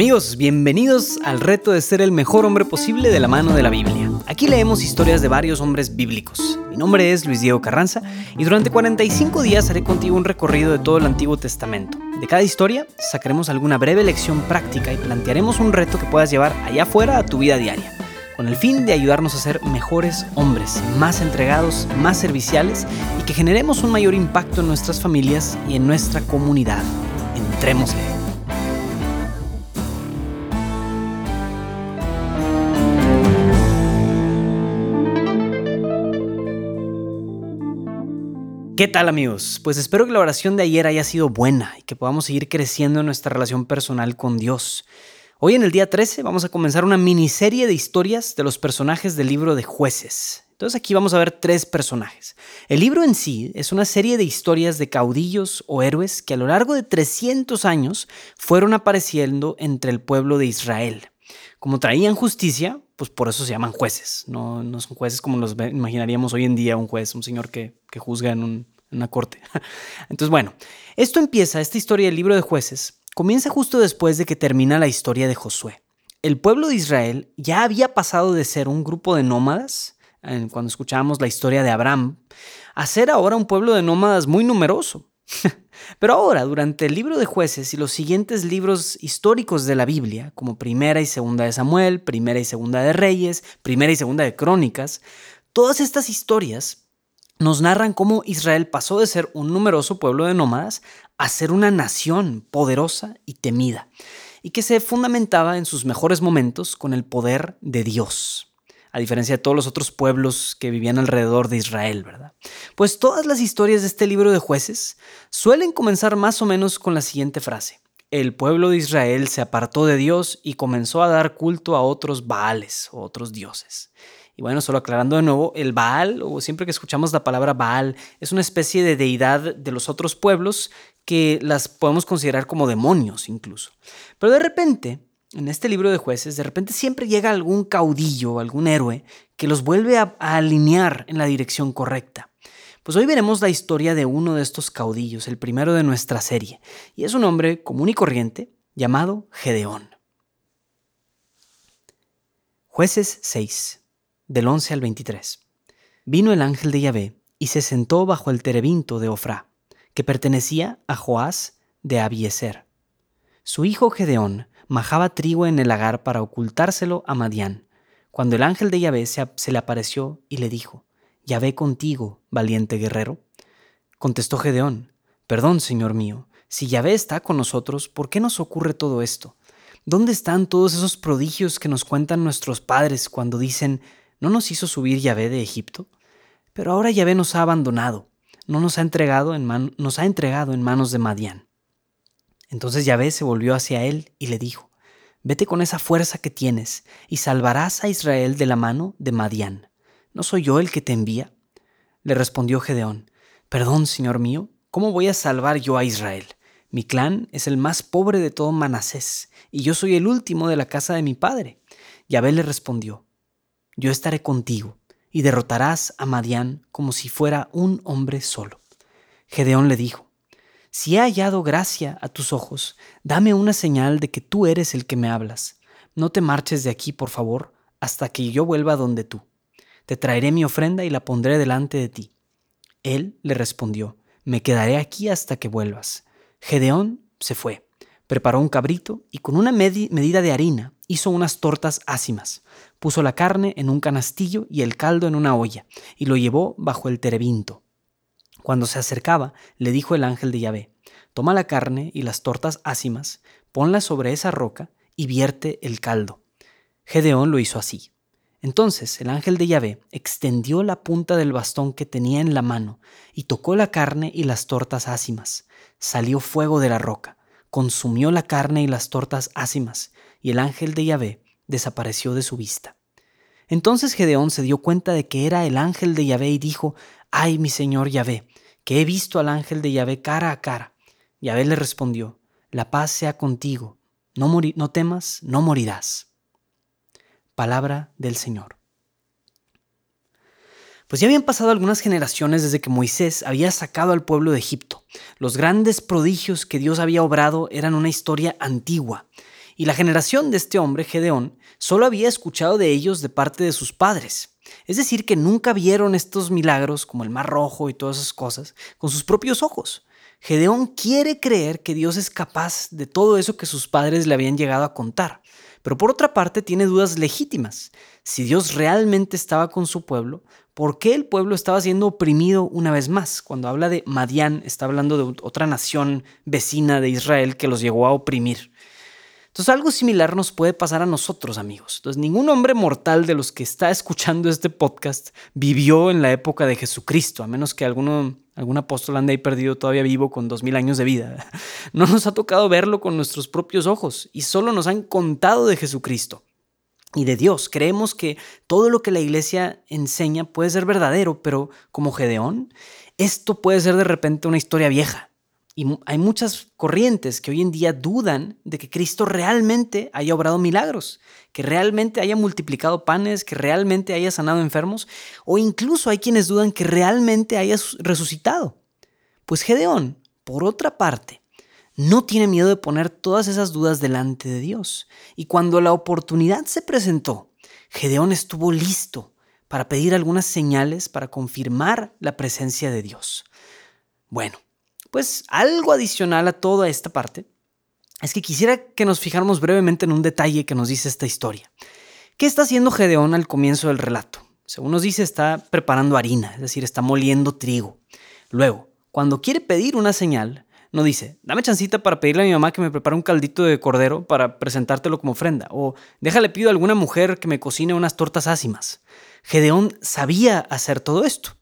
Amigos, bienvenidos al reto de ser el mejor hombre posible de la mano de la Biblia. Aquí leemos historias de varios hombres bíblicos. Mi nombre es Luis Diego Carranza y durante 45 días haré contigo un recorrido de todo el Antiguo Testamento. De cada historia sacaremos alguna breve lección práctica y plantearemos un reto que puedas llevar allá afuera a tu vida diaria, con el fin de ayudarnos a ser mejores hombres, más entregados, más serviciales y que generemos un mayor impacto en nuestras familias y en nuestra comunidad. Entrémosle. ¿Qué tal amigos? Pues espero que la oración de ayer haya sido buena y que podamos seguir creciendo en nuestra relación personal con Dios. Hoy en el día 13 vamos a comenzar una miniserie de historias de los personajes del libro de jueces. Entonces aquí vamos a ver tres personajes. El libro en sí es una serie de historias de caudillos o héroes que a lo largo de 300 años fueron apareciendo entre el pueblo de Israel. Como traían justicia, pues por eso se llaman jueces. No, no son jueces como los imaginaríamos hoy en día, un juez, un señor que, que juzga en un, una corte. Entonces, bueno, esto empieza, esta historia del libro de jueces, comienza justo después de que termina la historia de Josué. El pueblo de Israel ya había pasado de ser un grupo de nómadas, cuando escuchábamos la historia de Abraham, a ser ahora un pueblo de nómadas muy numeroso. Pero ahora, durante el libro de jueces y los siguientes libros históricos de la Biblia, como Primera y Segunda de Samuel, Primera y Segunda de Reyes, Primera y Segunda de Crónicas, todas estas historias nos narran cómo Israel pasó de ser un numeroso pueblo de nómadas a ser una nación poderosa y temida, y que se fundamentaba en sus mejores momentos con el poder de Dios, a diferencia de todos los otros pueblos que vivían alrededor de Israel, ¿verdad? Pues todas las historias de este libro de jueces suelen comenzar más o menos con la siguiente frase. El pueblo de Israel se apartó de Dios y comenzó a dar culto a otros Baales o otros dioses. Y bueno, solo aclarando de nuevo, el Baal, o siempre que escuchamos la palabra Baal, es una especie de deidad de los otros pueblos que las podemos considerar como demonios incluso. Pero de repente, en este libro de jueces, de repente siempre llega algún caudillo, algún héroe, que los vuelve a, alinear en la dirección correcta. Pues hoy veremos la historia de uno de estos caudillos, el primero de nuestra serie, y es un hombre común y corriente llamado Gedeón. Jueces 6 del 11 al 23. Vino el ángel de Yahvé y se sentó bajo el terebinto de Ofrá, que pertenecía a Joás de Abieser. Su hijo Gedeón majaba trigo en el lagar para ocultárselo a Madián, cuando el ángel de Yahvé se, le apareció y le dijo, Yahvé contigo, valiente guerrero. Contestó Gedeón, Perdón, señor mío, si Yahvé está con nosotros, ¿por qué nos ocurre todo esto? ¿Dónde están todos esos prodigios que nos cuentan nuestros padres cuando dicen, ¿No nos hizo subir Yahvé de Egipto? Pero ahora Yahvé nos ha abandonado, no nos ha entregado en, nos ha entregado en manos de Madián. Entonces Yahvé se volvió hacia él y le dijo, Vete con esa fuerza que tienes y salvarás a Israel de la mano de Madián. ¿No soy yo el que te envía? Le respondió Gedeón, Perdón, señor mío, ¿cómo voy a salvar yo a Israel? Mi clan es el más pobre de todo Manasés, y yo soy el último de la casa de mi padre. Yahvé le respondió, yo estaré contigo, y derrotarás a Madián como si fuera un hombre solo. Gedeón le dijo, Si he hallado gracia a tus ojos, dame una señal de que tú eres el que me hablas. No te marches de aquí, por favor, hasta que yo vuelva donde tú. Te traeré mi ofrenda y la pondré delante de ti. Él le respondió, Me quedaré aquí hasta que vuelvas. Gedeón se fue, preparó un cabrito y con una medida de harina hizo unas tortas ácimas, puso la carne en un canastillo y el caldo en una olla, y lo llevó bajo el terebinto. Cuando se acercaba, le dijo el ángel de Yahvé, toma la carne y las tortas ácimas, ponlas sobre esa roca y vierte el caldo. Gedeón lo hizo así. Entonces el ángel de Yahvé extendió la punta del bastón que tenía en la mano y tocó la carne y las tortas ácimas. Salió fuego de la roca, consumió la carne y las tortas ácimas, y el ángel de Yahvé desapareció de su vista. Entonces Gedeón se dio cuenta de que era el ángel de Yahvé y dijo, Ay, mi señor Yahvé, que he visto al ángel de Yahvé cara a cara. Yahvé le respondió, La paz sea contigo, no, no temas, no morirás. Palabra del Señor. Pues ya habían pasado algunas generaciones desde que Moisés había sacado al pueblo de Egipto. Los grandes prodigios que Dios había obrado eran una historia antigua, Y la generación de este hombre, Gedeón, solo había escuchado de ellos de parte de sus padres. Es decir, que nunca vieron estos milagros como el mar rojo y todas esas cosas con sus propios ojos. Gedeón quiere creer que Dios es capaz de todo eso que sus padres le habían llegado a contar. Pero por otra parte tiene dudas legítimas. Si Dios realmente estaba con su pueblo, ¿por qué el pueblo estaba siendo oprimido una vez más? Cuando habla de Madián, está hablando de otra nación vecina de Israel que los llegó a oprimir. Entonces algo similar nos puede pasar a nosotros, amigos. Entonces ningún hombre mortal de los que está escuchando este podcast vivió en la época de Jesucristo, a menos que alguno, algún apóstol ande ahí perdido todavía vivo con dos mil años de vida. No nos ha tocado verlo con nuestros propios ojos y solo nos han contado de Jesucristo y de Dios. Creemos que todo lo que la iglesia enseña puede ser verdadero, pero como Gedeón, esto puede ser de repente una historia vieja y hay muchas corrientes que hoy en día dudan de que Cristo realmente haya obrado milagros, que realmente haya multiplicado panes, que realmente haya sanado enfermos, o incluso hay quienes dudan que realmente haya resucitado. Pues Gedeón, por otra parte, no tiene miedo de poner todas esas dudas delante de Dios. Y cuando la oportunidad se presentó, Gedeón estuvo listo para pedir algunas señales para confirmar la presencia de Dios. Bueno, pues algo adicional a toda esta parte es que quisiera que nos fijáramos brevemente en un detalle que nos dice esta historia. ¿Qué está haciendo Gedeón al comienzo del relato? Según nos dice, está preparando harina, es decir, está moliendo trigo. Luego, cuando quiere pedir una señal, no dice, dame chancita para pedirle a mi mamá que me prepare un caldito de cordero para presentártelo como ofrenda, o déjale pido a alguna mujer que me cocine unas tortas ácimas. Gedeón sabía hacer todo esto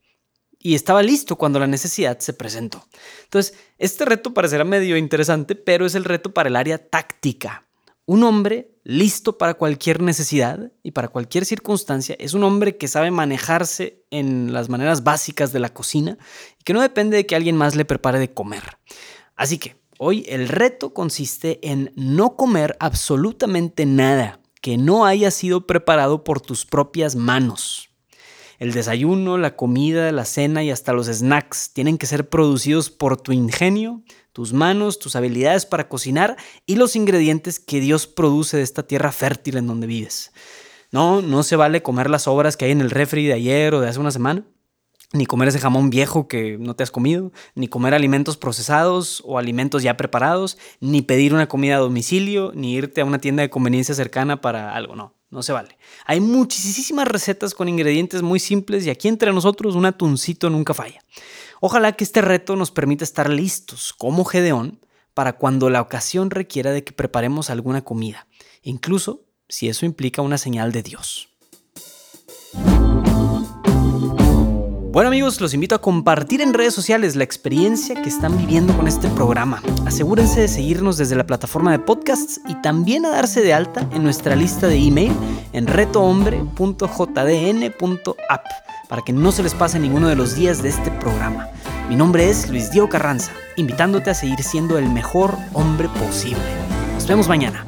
y estaba listo cuando la necesidad se presentó. Entonces, este reto parecerá medio interesante, pero es el reto para el área táctica. Un hombre listo para cualquier necesidad y para cualquier circunstancia es un hombre que sabe manejarse en las maneras básicas de la cocina y que no depende de que alguien más le prepare de comer. Así que hoy el reto consiste en no comer absolutamente nada que no haya sido preparado por tus propias manos. El desayuno, la comida, la cena y hasta los snacks tienen que ser producidos por tu ingenio, tus manos, tus habilidades para cocinar y los ingredientes que Dios produce de esta tierra fértil en donde vives. No, no se vale comer las obras que hay en el refri de ayer o de hace una semana ni comer ese jamón viejo que no te has comido, ni comer alimentos procesados o alimentos ya preparados, ni pedir una comida a domicilio, ni irte a una tienda de conveniencia cercana para algo, no, no se vale. Hay muchísimas recetas con ingredientes muy simples y aquí entre nosotros un atuncito nunca falla. Ojalá que este reto nos permita estar listos como Gedeón para cuando la ocasión requiera de que preparemos alguna comida, incluso si eso implica una señal de Dios. Bueno amigos, los invito a compartir en redes sociales la experiencia que están viviendo con este programa. Asegúrense de seguirnos desde la plataforma de podcasts y también a darse de alta en nuestra lista de email en retohombre.jdn.app para que no se les pase ninguno de los días de este programa. Mi nombre es Luis Diego Carranza, invitándote a seguir siendo el mejor hombre posible. Nos vemos mañana.